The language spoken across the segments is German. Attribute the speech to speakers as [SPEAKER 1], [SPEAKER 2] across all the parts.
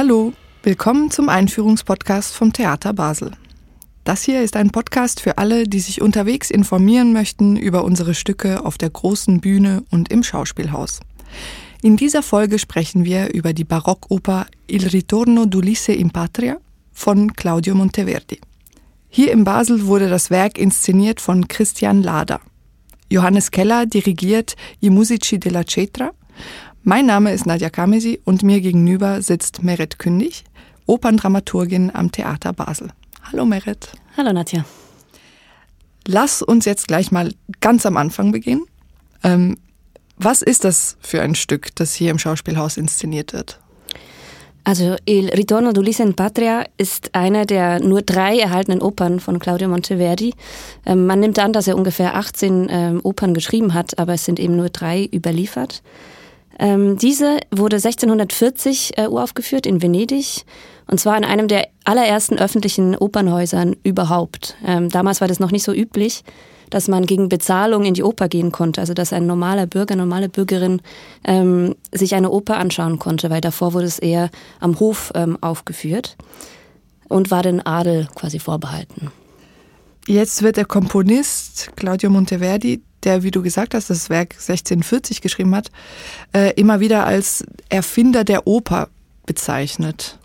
[SPEAKER 1] Hallo, willkommen zum Einführungspodcast vom Theater Basel. Das hier ist ein Podcast für alle, die sich unterwegs informieren möchten über unsere Stücke auf der großen Bühne und im Schauspielhaus. In dieser Folge sprechen wir über die Barockoper Il Ritorno d'Ulisse in Patria von Claudio Monteverdi. Hier in Basel wurde das Werk inszeniert von Christian Lader. Johannes Keller dirigiert I Musici della Cetra mein Name ist Nadja Kamesi und mir gegenüber sitzt Meret Kündig, Operndramaturgin am Theater Basel. Hallo Meret.
[SPEAKER 2] Hallo Nadja.
[SPEAKER 1] Lass uns jetzt gleich mal ganz am Anfang beginnen. Ähm, was ist das für ein Stück, das hier im Schauspielhaus inszeniert wird?
[SPEAKER 2] Also Il Ritorno d'Ulisse in Patria ist eine der nur drei erhaltenen Opern von Claudio Monteverdi. Ähm, man nimmt an, dass er ungefähr 18 ähm, Opern geschrieben hat, aber es sind eben nur drei überliefert. Ähm, diese wurde 1640 äh, uraufgeführt in Venedig und zwar in einem der allerersten öffentlichen Opernhäusern überhaupt. Ähm, damals war das noch nicht so üblich, dass man gegen Bezahlung in die Oper gehen konnte, also dass ein normaler Bürger, normale Bürgerin ähm, sich eine Oper anschauen konnte, weil davor wurde es eher am Hof ähm, aufgeführt und war den Adel quasi vorbehalten.
[SPEAKER 1] Jetzt wird der Komponist Claudio Monteverdi der, wie du gesagt hast, das Werk 1640 geschrieben hat, äh, immer wieder als Erfinder der Oper bezeichnet.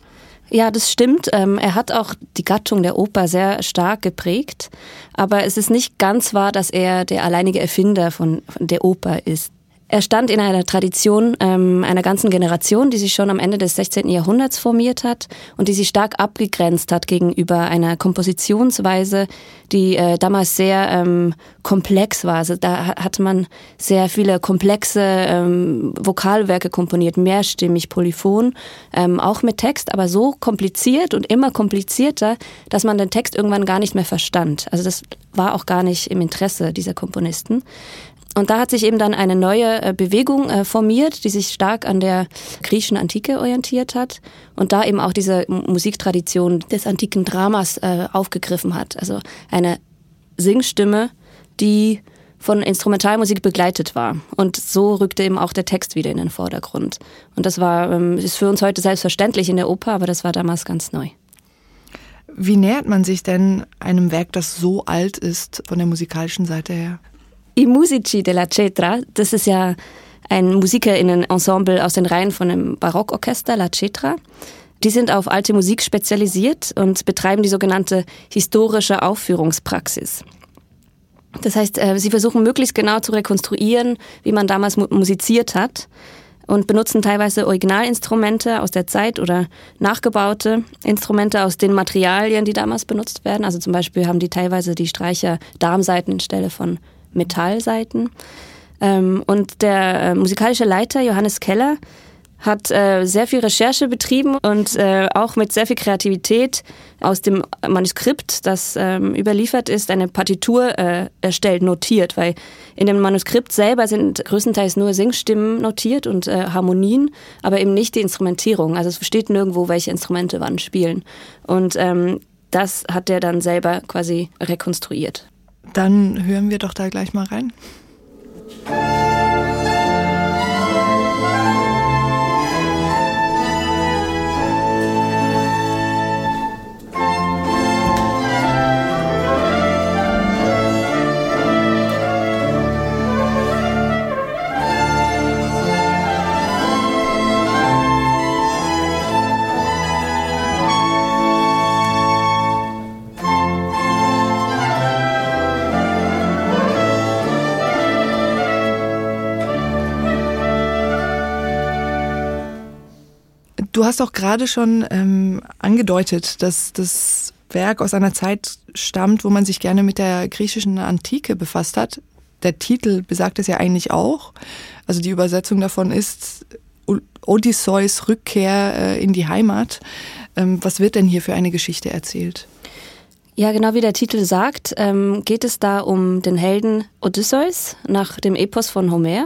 [SPEAKER 2] Ja, das stimmt. Ähm, er hat auch die Gattung der Oper sehr stark geprägt. Aber es ist nicht ganz wahr, dass er der alleinige Erfinder von, von der Oper ist. Er stand in einer Tradition ähm, einer ganzen Generation, die sich schon am Ende des 16. Jahrhunderts formiert hat und die sich stark abgegrenzt hat gegenüber einer Kompositionsweise, die äh, damals sehr ähm, komplex war. Also da hatte man sehr viele komplexe ähm, Vokalwerke komponiert, mehrstimmig, polyphon, ähm, auch mit Text, aber so kompliziert und immer komplizierter, dass man den Text irgendwann gar nicht mehr verstand. Also das war auch gar nicht im Interesse dieser Komponisten. Und da hat sich eben dann eine neue äh, Bewegung äh, formiert, die sich stark an der griechischen Antike orientiert hat und da eben auch diese Musiktradition des antiken Dramas äh, aufgegriffen hat. Also eine Singstimme, die von Instrumentalmusik begleitet war. Und so rückte eben auch der Text wieder in den Vordergrund. Und das war, ähm, ist für uns heute selbstverständlich in der Oper, aber das war damals ganz neu.
[SPEAKER 1] Wie nähert man sich denn einem Werk, das so alt ist, von der musikalischen Seite her?
[SPEAKER 2] I Musici della Cetra, das ist ja ein Musikerinnenensemble aus den Reihen von dem Barockorchester La Cetra. Die sind auf alte Musik spezialisiert und betreiben die sogenannte historische Aufführungspraxis. Das heißt, äh, sie versuchen möglichst genau zu rekonstruieren, wie man damals musiziert hat und benutzen teilweise Originalinstrumente aus der Zeit oder nachgebaute Instrumente aus den Materialien, die damals benutzt werden. Also zum Beispiel haben die teilweise die Streicher Darmseiten anstelle von Metallseiten. Ähm, und der äh, musikalische Leiter Johannes Keller hat äh, sehr viel Recherche betrieben und äh, auch mit sehr viel Kreativität aus dem Manuskript, das ähm, überliefert ist, eine Partitur äh, erstellt, notiert, weil in dem Manuskript selber sind größtenteils nur Singstimmen notiert und äh, Harmonien, aber eben nicht die Instrumentierung. Also es steht nirgendwo, welche Instrumente wann spielen. Und ähm, das hat er dann selber quasi rekonstruiert.
[SPEAKER 1] Dann hören wir doch da gleich mal rein. Du hast auch gerade schon ähm, angedeutet, dass das Werk aus einer Zeit stammt, wo man sich gerne mit der griechischen Antike befasst hat. Der Titel besagt es ja eigentlich auch. Also die Übersetzung davon ist Odysseus Rückkehr äh, in die Heimat. Ähm, was wird denn hier für eine Geschichte erzählt?
[SPEAKER 2] Ja, genau wie der Titel sagt, ähm, geht es da um den Helden Odysseus nach dem Epos von Homer.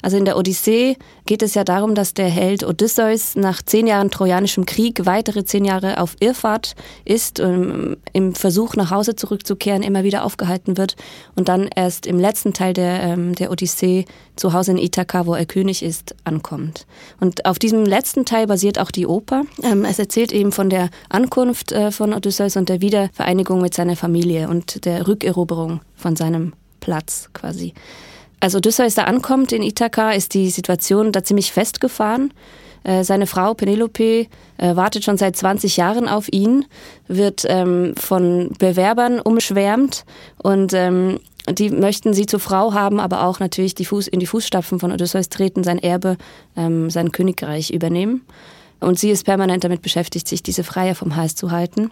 [SPEAKER 2] Also in der Odyssee geht es ja darum, dass der Held Odysseus nach zehn Jahren trojanischem Krieg weitere zehn Jahre auf Irrfahrt ist, und im Versuch nach Hause zurückzukehren immer wieder aufgehalten wird und dann erst im letzten Teil der, ähm, der Odyssee zu Hause in Ithaka, wo er König ist, ankommt. Und auf diesem letzten Teil basiert auch die Oper. Ähm, es erzählt eben von der Ankunft äh, von Odysseus und der Wiedervereinigung mit seiner Familie und der Rückeroberung von seinem Platz quasi. Als Odysseus da ankommt in Ithaka, ist die Situation da ziemlich festgefahren. Äh, seine Frau Penelope äh, wartet schon seit 20 Jahren auf ihn, wird ähm, von Bewerbern umschwärmt und ähm, die möchten sie zur Frau haben, aber auch natürlich die Fuß, in die Fußstapfen von Odysseus treten, sein Erbe, ähm, sein Königreich übernehmen. Und sie ist permanent damit beschäftigt, sich diese Freier vom Hals zu halten.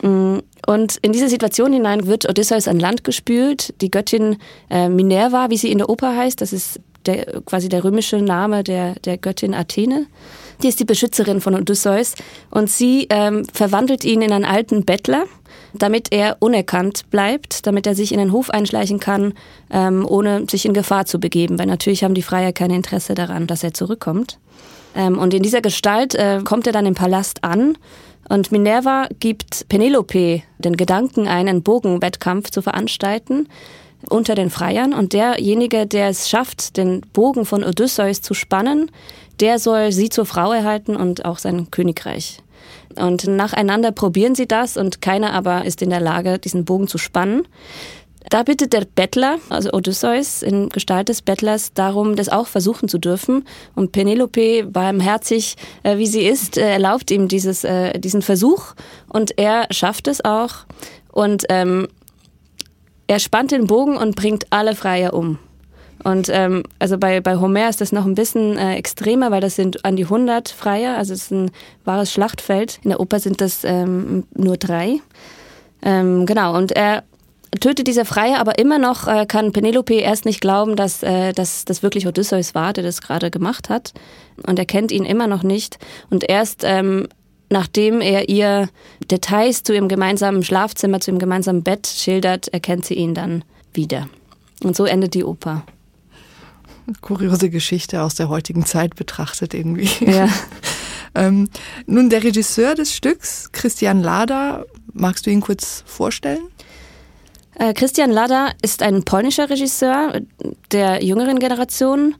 [SPEAKER 2] Mm, und in diese Situation hinein wird Odysseus an Land gespült. Die Göttin äh, Minerva, wie sie in der Oper heißt, das ist der, quasi der römische Name der, der Göttin Athene. Die ist die Beschützerin von Odysseus und sie ähm, verwandelt ihn in einen alten Bettler, damit er unerkannt bleibt, damit er sich in den Hof einschleichen kann, ähm, ohne sich in Gefahr zu begeben, weil natürlich haben die Freier kein Interesse daran, dass er zurückkommt. Ähm, und in dieser Gestalt äh, kommt er dann im Palast an und Minerva gibt Penelope den Gedanken ein, einen Bogenwettkampf zu veranstalten unter den Freiern und derjenige, der es schafft, den Bogen von Odysseus zu spannen, der soll sie zur Frau erhalten und auch sein Königreich. Und nacheinander probieren sie das und keiner aber ist in der Lage, diesen Bogen zu spannen. Da bittet der Bettler, also Odysseus in Gestalt des Bettlers, darum, das auch versuchen zu dürfen. Und Penelope, barmherzig äh, wie sie ist, äh, erlaubt ihm dieses, äh, diesen Versuch und er schafft es auch. Und ähm, er spannt den Bogen und bringt alle Freier um. Und ähm, also bei, bei Homer ist das noch ein bisschen äh, extremer, weil das sind an die 100 Freier, also es ist ein wahres Schlachtfeld. In der Oper sind das ähm, nur drei. Ähm, genau, und er tötet diese Freier, aber immer noch äh, kann Penelope erst nicht glauben, dass, äh, dass das wirklich Odysseus war, der das gerade gemacht hat. Und er kennt ihn immer noch nicht. Und erst ähm, nachdem er ihr Details zu ihrem gemeinsamen Schlafzimmer, zu ihrem gemeinsamen Bett schildert, erkennt sie ihn dann wieder. Und so endet die Oper.
[SPEAKER 1] Kuriose Geschichte aus der heutigen Zeit betrachtet irgendwie. Ja. ähm, nun, der Regisseur des Stücks, Christian Lada, magst du ihn kurz vorstellen?
[SPEAKER 2] Äh, Christian Lada ist ein polnischer Regisseur der jüngeren Generation,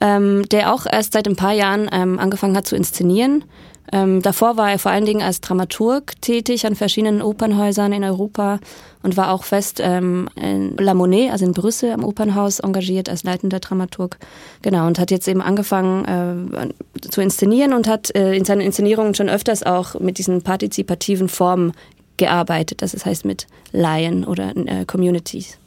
[SPEAKER 2] ähm, der auch erst seit ein paar Jahren ähm, angefangen hat zu inszenieren. Ähm, davor war er vor allen Dingen als Dramaturg tätig an verschiedenen Opernhäusern in Europa und war auch fest ähm, in La Monnaie, also in Brüssel am Opernhaus, engagiert als leitender Dramaturg. Genau, und hat jetzt eben angefangen äh, zu inszenieren und hat äh, in seinen Inszenierungen schon öfters auch mit diesen partizipativen Formen gearbeitet. Das heißt mit Laien oder äh, Communities.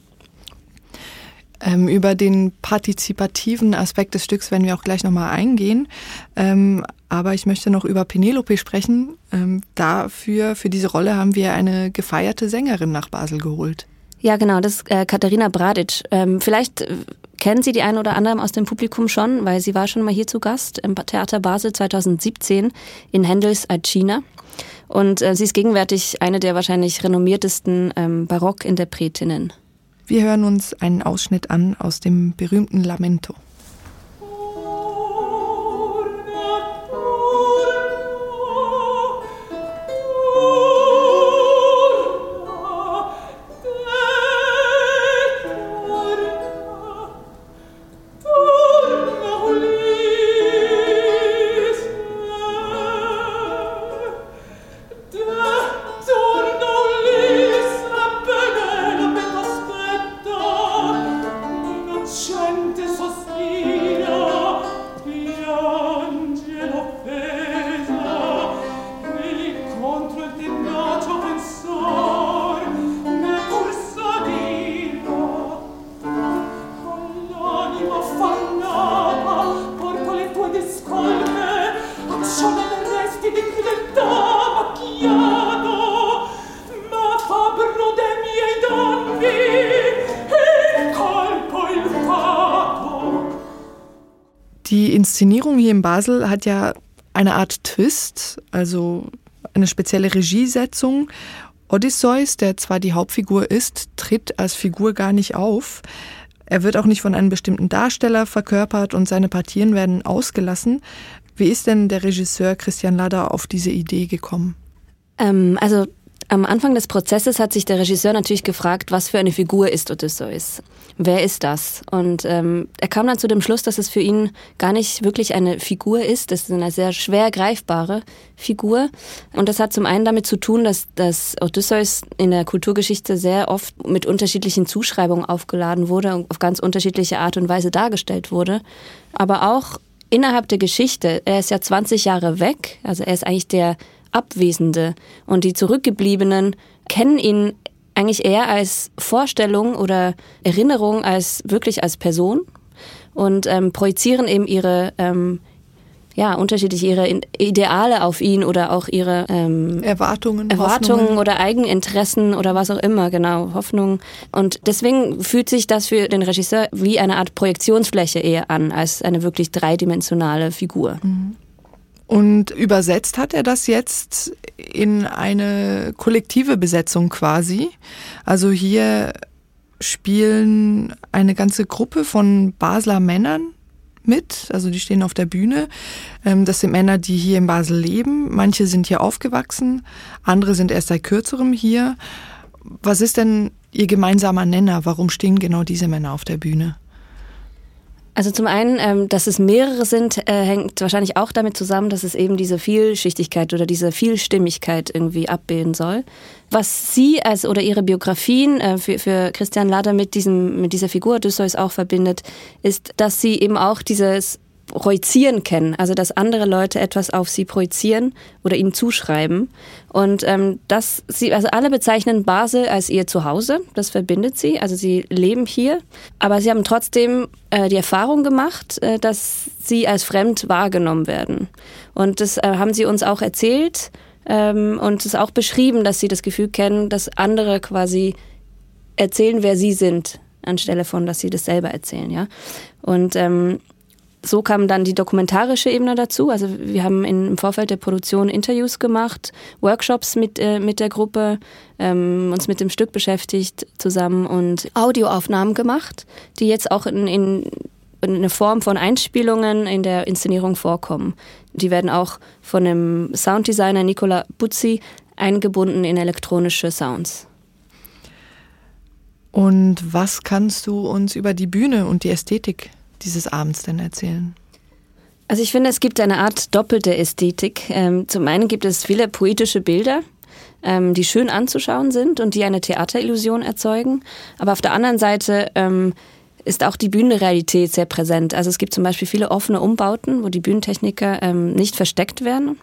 [SPEAKER 1] Ähm, über den partizipativen Aspekt des Stücks werden wir auch gleich nochmal eingehen. Ähm, aber ich möchte noch über Penelope sprechen. Ähm, dafür, für diese Rolle haben wir eine gefeierte Sängerin nach Basel geholt.
[SPEAKER 2] Ja, genau, das ist äh, Katharina Bradic. Ähm, vielleicht äh, kennen Sie die einen oder anderen aus dem Publikum schon, weil sie war schon mal hier zu Gast im Theater Basel 2017 in Händels Alcina. Und äh, sie ist gegenwärtig eine der wahrscheinlich renommiertesten ähm, Barockinterpretinnen.
[SPEAKER 1] Wir hören uns einen Ausschnitt an aus dem berühmten Lamento. Inszenierung hier in Basel hat ja eine Art Twist, also eine spezielle Regiesetzung. Odysseus, der zwar die Hauptfigur ist, tritt als Figur gar nicht auf. Er wird auch nicht von einem bestimmten Darsteller verkörpert und seine Partien werden ausgelassen. Wie ist denn der Regisseur Christian Lader auf diese Idee gekommen?
[SPEAKER 2] Ähm, also am Anfang des Prozesses hat sich der Regisseur natürlich gefragt, was für eine Figur ist Odysseus? Wer ist das? Und ähm, er kam dann zu dem Schluss, dass es für ihn gar nicht wirklich eine Figur ist. Das ist eine sehr schwer greifbare Figur. Und das hat zum einen damit zu tun, dass, dass Odysseus in der Kulturgeschichte sehr oft mit unterschiedlichen Zuschreibungen aufgeladen wurde und auf ganz unterschiedliche Art und Weise dargestellt wurde. Aber auch innerhalb der Geschichte, er ist ja 20 Jahre weg, also er ist eigentlich der Abwesende. Und die Zurückgebliebenen kennen ihn eigentlich eher als Vorstellung oder Erinnerung als wirklich als Person und ähm, projizieren eben ihre ähm, ja unterschiedlich ihre Ideale auf ihn oder auch ihre ähm,
[SPEAKER 1] Erwartungen,
[SPEAKER 2] Erwartungen oder Eigeninteressen oder was auch immer genau Hoffnungen und deswegen fühlt sich das für den Regisseur wie eine Art Projektionsfläche eher an als eine wirklich dreidimensionale Figur. Mhm.
[SPEAKER 1] Und übersetzt hat er das jetzt in eine kollektive Besetzung quasi. Also hier spielen eine ganze Gruppe von Basler Männern mit, also die stehen auf der Bühne. Ähm, das sind Männer, die hier in Basel leben. Manche sind hier aufgewachsen, andere sind erst seit kürzerem hier. Was ist denn Ihr gemeinsamer Nenner? Warum stehen genau diese Männer auf der Bühne?
[SPEAKER 2] Also zum einen, ähm, dass es mehrere sind, äh, hängt wahrscheinlich auch damit zusammen, dass es eben diese Vielschichtigkeit oder diese Vielstimmigkeit irgendwie abbilden soll. Was Sie als oder Ihre Biografien äh, für, für Christian Lader mit diesem mit dieser Figur Odysseus auch verbindet, ist, dass sie eben auch dieses projizieren kennen, also dass andere Leute etwas auf sie projizieren oder ihnen zuschreiben. Und ähm, das sie, also alle bezeichnen Basel als ihr Zuhause, das verbindet sie, also sie leben hier, aber sie haben trotzdem äh, die Erfahrung gemacht, äh, dass sie als fremd wahrgenommen werden. Und das äh, haben sie uns auch erzählt ähm, und es auch beschrieben, dass sie das Gefühl kennen, dass andere quasi erzählen, wer sie sind, anstelle von, dass sie das selber erzählen, ja. Und ähm, so kam dann die dokumentarische Ebene dazu. Also wir haben im Vorfeld der Produktion Interviews gemacht, Workshops mit, äh, mit der Gruppe, ähm, uns mit dem Stück beschäftigt zusammen und Audioaufnahmen gemacht, die jetzt auch in, in, in eine Form von Einspielungen in der Inszenierung vorkommen. Die werden auch von dem Sounddesigner Nicola Buzzi eingebunden in elektronische Sounds.
[SPEAKER 1] Und was kannst du uns über die Bühne und die Ästhetik dieses Abends denn erzählen?
[SPEAKER 2] Also ich finde, es gibt eine Art doppelte Ästhetik. Ähm, zum einen gibt es viele poetische Bilder, ähm, die schön anzuschauen sind und die eine Theaterillusion erzeugen. Aber auf der anderen Seite ähm, ist auch die Bühnenrealität sehr präsent. Also es gibt zum Beispiel viele offene Umbauten, wo die Bühnentechniker nicht versteckt werden.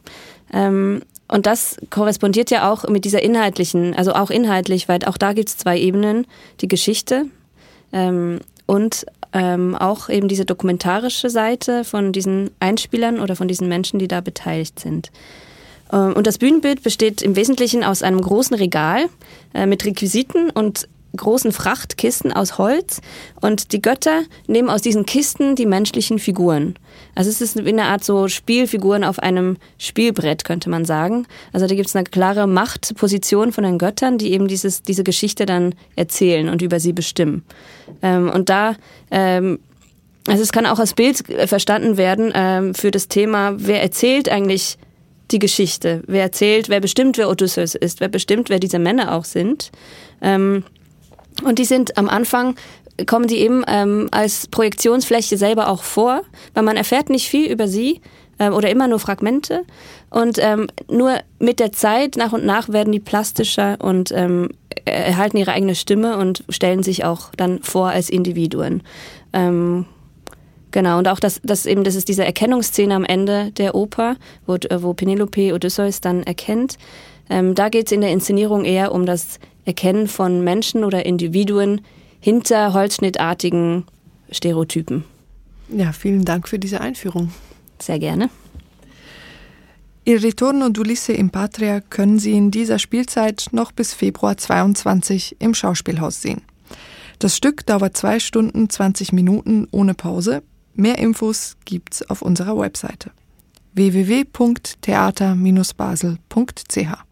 [SPEAKER 2] und das korrespondiert ja auch mit dieser inhaltlichen, also auch inhaltlich, weil auch da gibt es zwei Ebenen. Die Geschichte und ähm, auch eben diese dokumentarische Seite von diesen Einspielern oder von diesen Menschen, die da beteiligt sind. Ähm, und das Bühnenbild besteht im Wesentlichen aus einem großen Regal äh, mit Requisiten und großen Frachtkisten aus Holz und die Götter nehmen aus diesen Kisten die menschlichen Figuren. Also es ist wie eine Art so Spielfiguren auf einem Spielbrett, könnte man sagen. Also da gibt es eine klare Machtposition von den Göttern, die eben dieses, diese Geschichte dann erzählen und über sie bestimmen. Ähm, und da ähm, also es kann auch als Bild verstanden werden ähm, für das Thema, wer erzählt eigentlich die Geschichte? Wer erzählt, wer bestimmt, wer Odysseus ist? Wer bestimmt, wer diese Männer auch sind? Ähm, und die sind am Anfang kommen die eben ähm, als Projektionsfläche selber auch vor, weil man erfährt nicht viel über sie ähm, oder immer nur Fragmente. Und ähm, nur mit der Zeit, nach und nach, werden die plastischer und ähm, erhalten ihre eigene Stimme und stellen sich auch dann vor als Individuen. Ähm, Genau, und auch das, das eben, das ist diese Erkennungsszene am Ende der Oper, wo, wo Penelope Odysseus dann erkennt. Ähm, da geht es in der Inszenierung eher um das Erkennen von Menschen oder Individuen hinter holzschnittartigen Stereotypen.
[SPEAKER 1] Ja, vielen Dank für diese Einführung.
[SPEAKER 2] Sehr gerne.
[SPEAKER 1] Il Ritorno d'Ulisse in Patria können Sie in dieser Spielzeit noch bis Februar 22 im Schauspielhaus sehen. Das Stück dauert zwei Stunden 20 Minuten ohne Pause. Mehr Infos gibt's auf unserer Webseite www.theater-basel.ch.